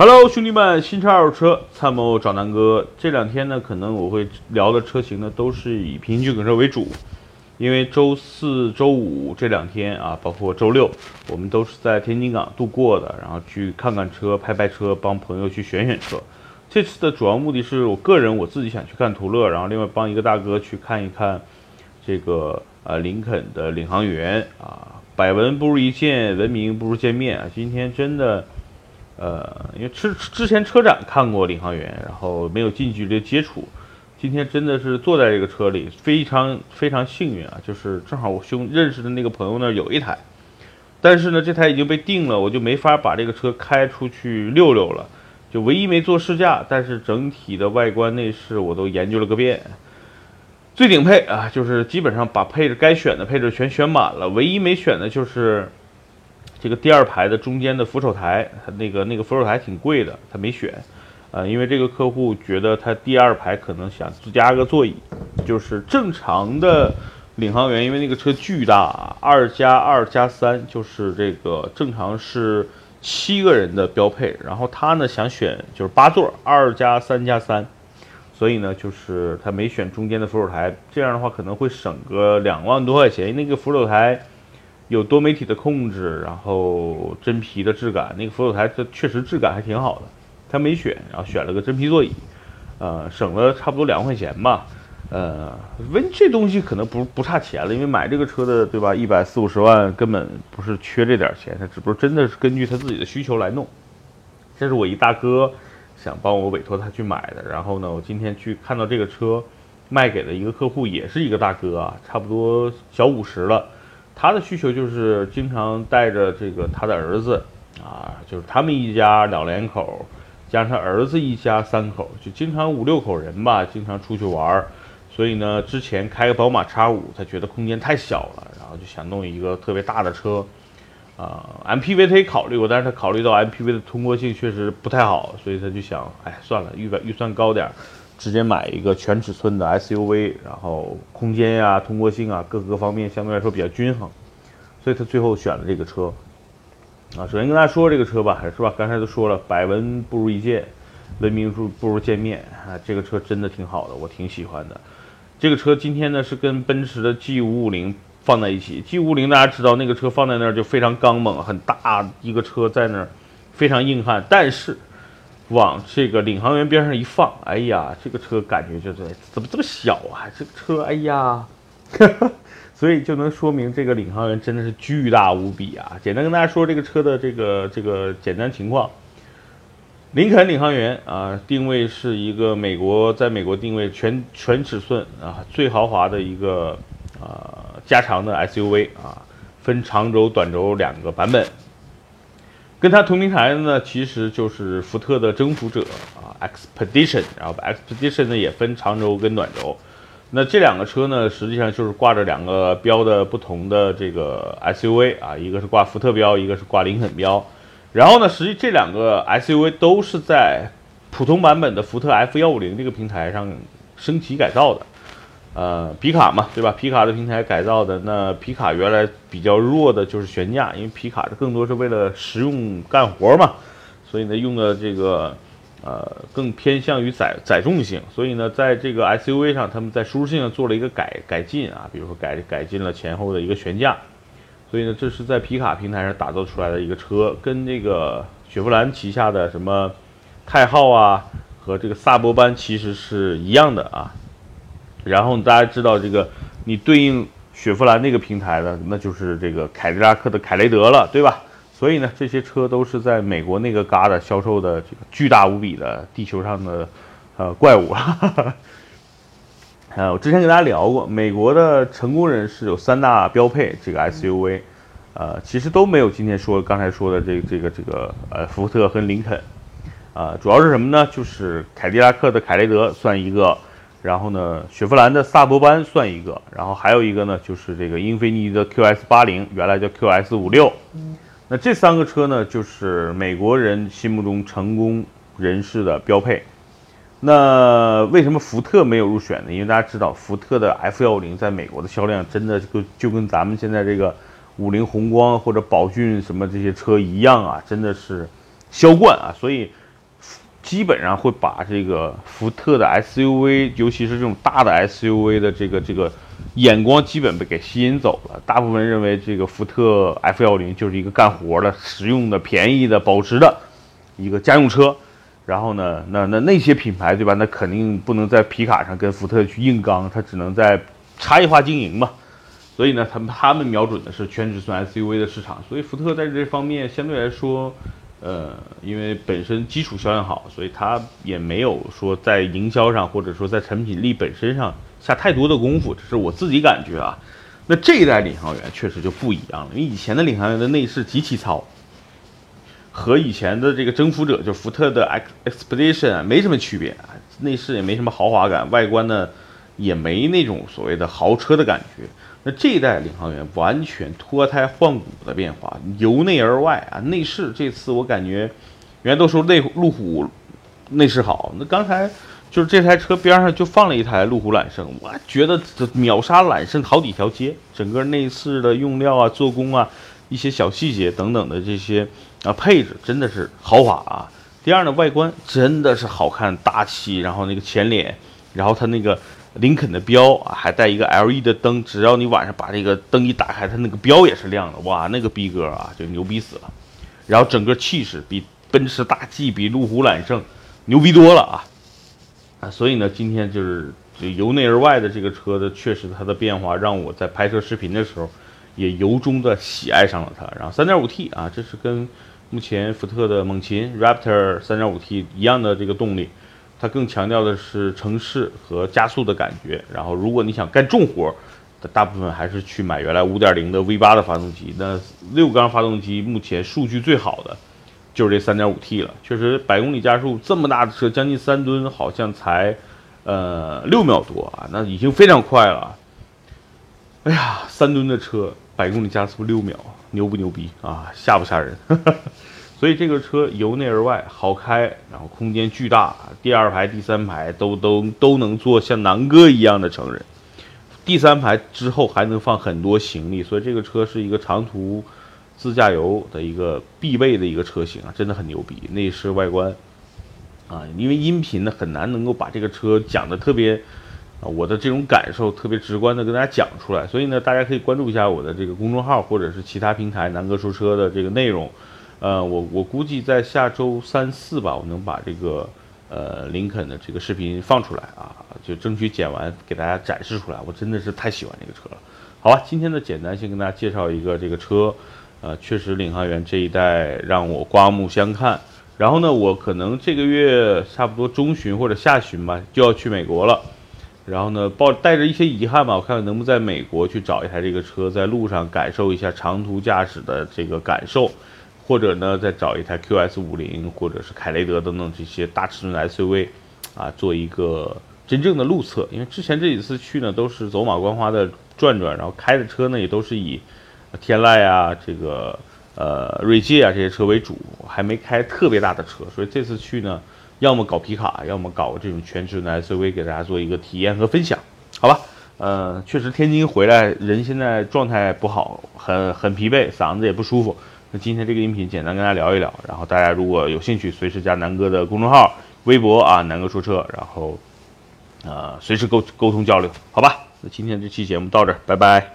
Hello，兄弟们，新车二手车参谋找南哥。这两天呢，可能我会聊的车型呢，都是以平行进口车为主，因为周四周五这两天啊，包括周六，我们都是在天津港度过的，然后去看看车、拍拍车，帮朋友去选选车。这次的主要目的是我个人我自己想去看途乐，然后另外帮一个大哥去看一看这个呃林肯的领航员啊，百闻不如一见，闻名不如见面啊。今天真的。呃，因为之之前车展看过领航员，然后没有近距离接触，今天真的是坐在这个车里，非常非常幸运啊！就是正好我兄认识的那个朋友那儿有一台，但是呢，这台已经被定了，我就没法把这个车开出去溜溜了，就唯一没做试驾，但是整体的外观内饰我都研究了个遍，最顶配啊，就是基本上把配置该选的配置全选满了，唯一没选的就是。这个第二排的中间的扶手台，它那个那个扶手台挺贵的，他没选，呃，因为这个客户觉得他第二排可能想加个座椅，就是正常的领航员，因为那个车巨大，二加二加三，就是这个正常是七个人的标配，然后他呢想选就是八座，二加三加三，所以呢就是他没选中间的扶手台，这样的话可能会省个两万多块钱，那个扶手台。有多媒体的控制，然后真皮的质感，那个扶手台这确实质感还挺好的。他没选，然后选了个真皮座椅，呃，省了差不多两块钱吧。呃，问这东西可能不不差钱了，因为买这个车的对吧？一百四五十万根本不是缺这点钱，他只不过真的是根据他自己的需求来弄。这是我一大哥想帮我委托他去买的，然后呢，我今天去看到这个车卖给了一个客户，也是一个大哥啊，差不多小五十了。他的需求就是经常带着这个他的儿子，啊，就是他们一家两两口，加上他儿子一家三口，就经常五六口人吧，经常出去玩儿。所以呢，之前开个宝马叉五，他觉得空间太小了，然后就想弄一个特别大的车。啊，MPV 他也考虑过，但是他考虑到 MPV 的通过性确实不太好，所以他就想，哎，算了，预预算高点儿。直接买一个全尺寸的 SUV，然后空间呀、通过性啊各个方面相对来说比较均衡，所以他最后选了这个车。啊，首先跟大家说这个车吧，是吧？刚才都说了，百闻不如一见，闻名不如见面啊。这个车真的挺好的，我挺喜欢的。这个车今天呢是跟奔驰的 G550 放在一起，G550 大家知道那个车放在那儿就非常刚猛，很大一个车在那儿，非常硬汉，但是。往这个领航员边上一放，哎呀，这个车感觉就是怎么这么小啊？这个车，哎呀，所以就能说明这个领航员真的是巨大无比啊！简单跟大家说这个车的这个这个简单情况，林肯领航员啊，定位是一个美国，在美国定位全全尺寸啊，最豪华的一个啊加长的 SUV 啊，分长轴、短轴两个版本。跟它同平台的呢，其实就是福特的征服者啊，Expedition，然后 Expedition 呢也分长轴跟短轴。那这两个车呢，实际上就是挂着两个标的不同的这个 SUV 啊，一个是挂福特标，一个是挂林肯标。然后呢，实际这两个 SUV 都是在普通版本的福特 F 幺五零这个平台上升级改造的。呃，皮卡嘛，对吧？皮卡的平台改造的，那皮卡原来比较弱的就是悬架，因为皮卡的更多是为了实用干活嘛，所以呢用的这个呃更偏向于载载重性，所以呢在这个 SUV 上，他们在舒适性上做了一个改改进啊，比如说改改进了前后的一个悬架，所以呢这是在皮卡平台上打造出来的一个车，跟这个雪佛兰旗下的什么泰浩啊和这个萨博班其实是一样的啊。然后大家知道这个，你对应雪佛兰那个平台的，那就是这个凯迪拉克的凯雷德了，对吧？所以呢，这些车都是在美国那个旮瘩销售的这个巨大无比的地球上的呃怪物。呃，我之前跟大家聊过，美国的成功人士有三大标配，这个 SUV，呃，其实都没有今天说刚才说的这个这个这个呃福特和林肯，啊，主要是什么呢？就是凯迪拉克的凯雷德算一个。然后呢，雪佛兰的萨博班算一个，然后还有一个呢，就是这个英菲尼迪的 QS 八零，原来叫 QS 五六。那这三个车呢，就是美国人心目中成功人士的标配。那为什么福特没有入选呢？因为大家知道，福特的 F 幺五零在美国的销量真的就就跟咱们现在这个五菱宏光或者宝骏什么这些车一样啊，真的是销冠啊，所以。基本上会把这个福特的 SUV，尤其是这种大的 SUV 的这个这个眼光基本被给吸引走了。大部分认为这个福特 F 幺零就是一个干活的、实用的、便宜的、保值的一个家用车。然后呢，那那那些品牌对吧？那肯定不能在皮卡上跟福特去硬刚，它只能在差异化经营嘛。所以呢，他们他们瞄准的是全尺寸 SUV 的市场。所以福特在这方面相对来说。呃，因为本身基础销量好，所以它也没有说在营销上或者说在产品力本身上下太多的功夫，这是我自己感觉啊。那这一代领航员确实就不一样了，因为以前的领航员的内饰极其糙，和以前的这个征服者就福特的 X Expedition 没什么区别啊，内饰也没什么豪华感，外观呢也没那种所谓的豪车的感觉。这一代领航员完全脱胎换骨的变化，由内而外啊，内饰这次我感觉，原来都说内路虎内饰好，那刚才就是这台车边上就放了一台路虎揽胜，我觉得这秒杀揽胜好几条街，整个内饰的用料啊、做工啊、一些小细节等等的这些啊配置真的是豪华啊。第二呢，外观真的是好看大气，然后那个前脸，然后它那个。林肯的标啊，还带一个 LED 的灯，只要你晚上把这个灯一打开，它那个标也是亮的。哇，那个逼格啊，就牛逼死了。然后整个气势比奔驰大 G、比路虎揽胜牛逼多了啊！啊，所以呢，今天就是就由内而外的这个车的，确实它的变化让我在拍摄视频的时候也由衷的喜爱上了它。然后 3.5T 啊，这是跟目前福特的猛禽 Raptor 3.5T 一样的这个动力。它更强调的是城市和加速的感觉。然后，如果你想干重活，大部分还是去买原来5.0的 V8 的发动机。那六缸发动机目前数据最好的就是这 3.5T 了。确实，百公里加速这么大的车，将近三吨，好像才呃六秒多啊，那已经非常快了。哎呀，三吨的车，百公里加速六秒，牛不牛逼啊？吓不吓人？所以这个车由内而外好开，然后空间巨大，第二排、第三排都都都能坐像南哥一样的成人，第三排之后还能放很多行李，所以这个车是一个长途自驾游的一个必备的一个车型啊，真的很牛逼，内饰外观啊，因为音频呢很难能够把这个车讲的特别啊，我的这种感受特别直观的跟大家讲出来，所以呢，大家可以关注一下我的这个公众号或者是其他平台南哥说车的这个内容。呃，我我估计在下周三四吧，我能把这个呃林肯的这个视频放出来啊，就争取剪完给大家展示出来。我真的是太喜欢这个车了。好吧，今天的简单先跟大家介绍一个这个车，呃，确实领航员这一代让我刮目相看。然后呢，我可能这个月差不多中旬或者下旬吧，就要去美国了。然后呢，抱带着一些遗憾吧，我看看能不能在美国去找一台这个车，在路上感受一下长途驾驶的这个感受。或者呢，再找一台 QS 五零，或者是凯雷德等等这些大尺寸的 SUV，啊，做一个真正的路测。因为之前这几次去呢，都是走马观花的转转，然后开的车呢也都是以天籁啊、这个呃锐界啊这些车为主，还没开特别大的车。所以这次去呢，要么搞皮卡，要么搞这种全尺寸的 SUV，给大家做一个体验和分享，好吧？呃，确实天津回来，人现在状态不好，很很疲惫，嗓子也不舒服。那今天这个音频简单跟大家聊一聊，然后大家如果有兴趣，随时加南哥的公众号、微博啊，南哥说车，然后，呃，随时沟沟通交流，好吧？那今天这期节目到这儿，拜拜。